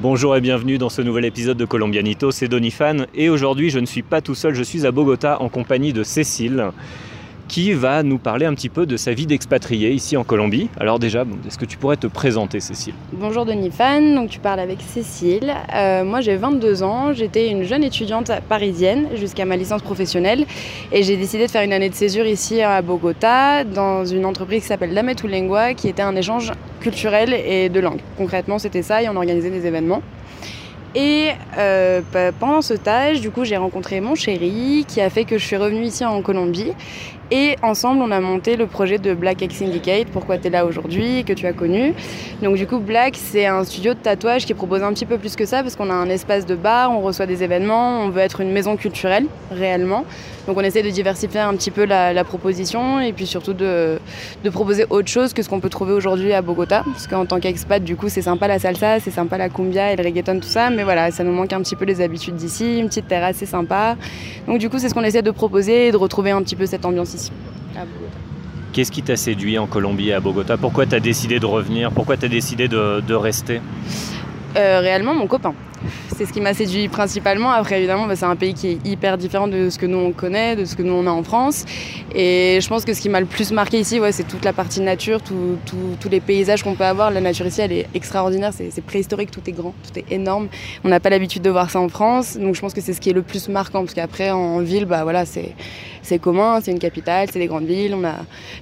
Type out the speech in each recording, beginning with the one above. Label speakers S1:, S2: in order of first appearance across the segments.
S1: Bonjour et bienvenue dans ce nouvel épisode de Colombianito, c'est Donifan et aujourd'hui je ne suis pas tout seul, je suis à Bogota en compagnie de Cécile qui va nous parler un petit peu de sa vie d'expatrié ici en Colombie. Alors déjà, est-ce que tu pourrais te présenter Cécile?
S2: Bonjour Denis Fan, donc tu parles avec Cécile. Euh, moi j'ai 22 ans, j'étais une jeune étudiante parisienne jusqu'à ma licence professionnelle et j'ai décidé de faire une année de césure ici à Bogota dans une entreprise qui s'appelle Lametu Lengua qui était un échange culturel et de langue. Concrètement c'était ça et on organisait des événements. Et euh, pendant ce stage, du coup, j'ai rencontré mon chéri qui a fait que je suis revenue ici en Colombie. Et ensemble, on a monté le projet de Black X Syndicate, pourquoi tu es là aujourd'hui, que tu as connu. Donc du coup, Black, c'est un studio de tatouage qui propose un petit peu plus que ça, parce qu'on a un espace de bar, on reçoit des événements, on veut être une maison culturelle, réellement. Donc on essaie de diversifier un petit peu la, proposition, et puis surtout de, de, proposer autre chose que ce qu'on peut trouver aujourd'hui à Bogota. Parce qu'en tant qu'expat, du coup, c'est sympa la salsa, c'est sympa la cumbia et le reggaeton, tout ça, mais voilà, ça nous manque un petit peu les habitudes d'ici, une petite terrasse, c'est sympa. Donc du coup, c'est ce qu'on essaie de proposer et de retrouver un petit peu cette ambiance
S1: Qu'est-ce qui t'a séduit en Colombie et à Bogota? Pourquoi tu as décidé de revenir? Pourquoi tu as décidé de, rester?
S2: Euh, Réellement, mon copain c'est ce qui m'a séduit principalement. Après, évidemment, bah, c'est un pays qui est hyper différent de ce que nous on connaît, de ce que nous on a en France. Et je pense que ce qui m'a le plus marqué ici, c'est toute la partie nature, tous les paysages qu'on peut avoir. La nature ici, elle est extraordinaire, c'est préhistorique, tout est grand, tout est énorme. On n'a pas l'habitude de voir ça en France, donc je pense que c'est ce qui est le plus marquant, parce qu'après, en ville, bah voilà, c'est commun, c'est une capitale, c'est des grandes villes.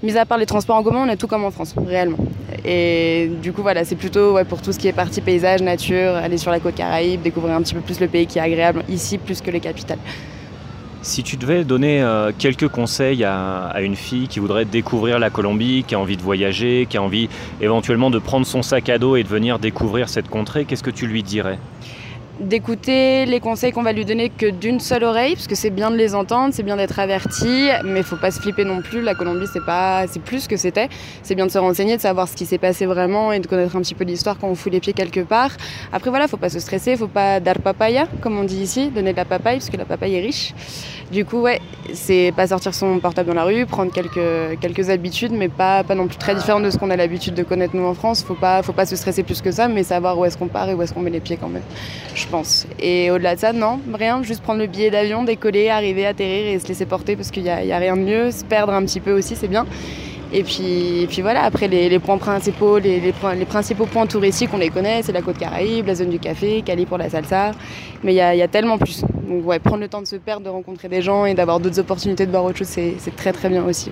S2: Mis à part les transports en commun, on a tout comme en France, réellement. Et du coup, voilà, c'est plutôt pour tout ce qui est partie paysage, nature, aller sur la côte Caraïbe, découvrir un petit peu plus le pays qui est agréable ici plus que les capitales.
S1: Si tu devais donner euh, quelques conseils à, une fille qui voudrait découvrir la Colombie, qui a envie de voyager, qui a envie éventuellement de prendre son sac à dos et de venir découvrir cette contrée, qu'est-ce que tu lui dirais?
S2: D'écouter les conseils qu'on va lui donner que d'une seule oreille, parce que c'est bien de les entendre, c'est bien d'être averti, mais faut pas se flipper non plus. La Colombie, c'est pas, c'est plus que c'était. C'est bien de se renseigner, de savoir ce qui s'est passé vraiment et de connaître un petit peu l'histoire quand on fout les pieds quelque part. Après voilà, faut pas se stresser, faut pas dar papaya, comme on dit ici, donner de la papaye, parce que la papaye est riche. Du coup, ouais, c'est pas sortir son portable dans la rue, prendre quelques, habitudes, mais pas, non plus très différent de ce qu'on a l'habitude de connaître nous en France. Faut pas, faut pas se stresser plus que ça, mais savoir où est-ce qu'on part et où est-ce qu'on met les pieds quand même, Et au-delà de ça, non, rien, juste prendre le billet d'avion, décoller, arriver, atterrir et se laisser porter parce qu'il n'y a, rien de mieux. Se perdre un petit peu aussi, c'est bien. Et puis, voilà, après les, points principaux, les, principaux points touristiques, on les connaît, c'est la côte Caraïbe, la zone du café, Cali pour la salsa, mais il y, a, tellement plus. Donc ouais, prendre le temps de se perdre, de rencontrer des gens et d'avoir d'autres opportunités de voir autre chose, c'est très très bien aussi.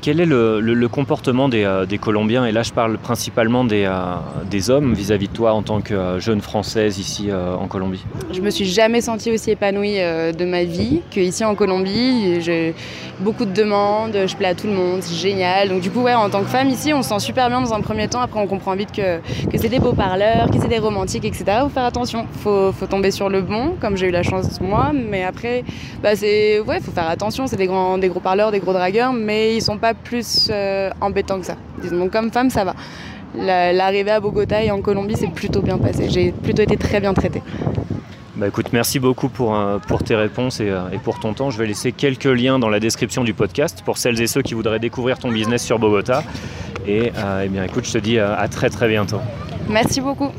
S1: Quel est le, comportement euh, des, Colombiens? Et là, je parle principalement des, euh, hommes vis-à-vis de toi en tant que euh, jeune française ici en Colombie.
S2: Je me suis jamais sentie aussi épanouie de ma vie qu'ici en Colombie. J'ai beaucoup de demandes, je plais à tout le monde, c'est génial. Donc du coup, ouais, en tant que femme ici, on se sent super bien dans un premier temps. Après, on comprend vite que, c'est des beaux parleurs, que c'est des romantiques, etc. Faut faire attention. Faut, faut tomber sur le bon, comme j'ai eu la chance moi. Mais après, bah c'est ouais, faut faire attention. C'est des grands, des gros parleurs, des gros dragueurs, mais ils sont pas plus euh, embêtant que ça. Disons, comme femme, ça va. L'arrivée à Bogota et en Colombie, c'est plutôt bien passé. J'ai plutôt été très bien traitée.
S1: Bah écoute, merci beaucoup pour, euh, pour tes réponses euh, et, pour ton temps. Je vais laisser quelques liens dans la description du podcast pour celles et ceux qui voudraient découvrir ton business sur Bogota. Et eh bien écoute, je te dis à très très bientôt.
S2: Merci beaucoup.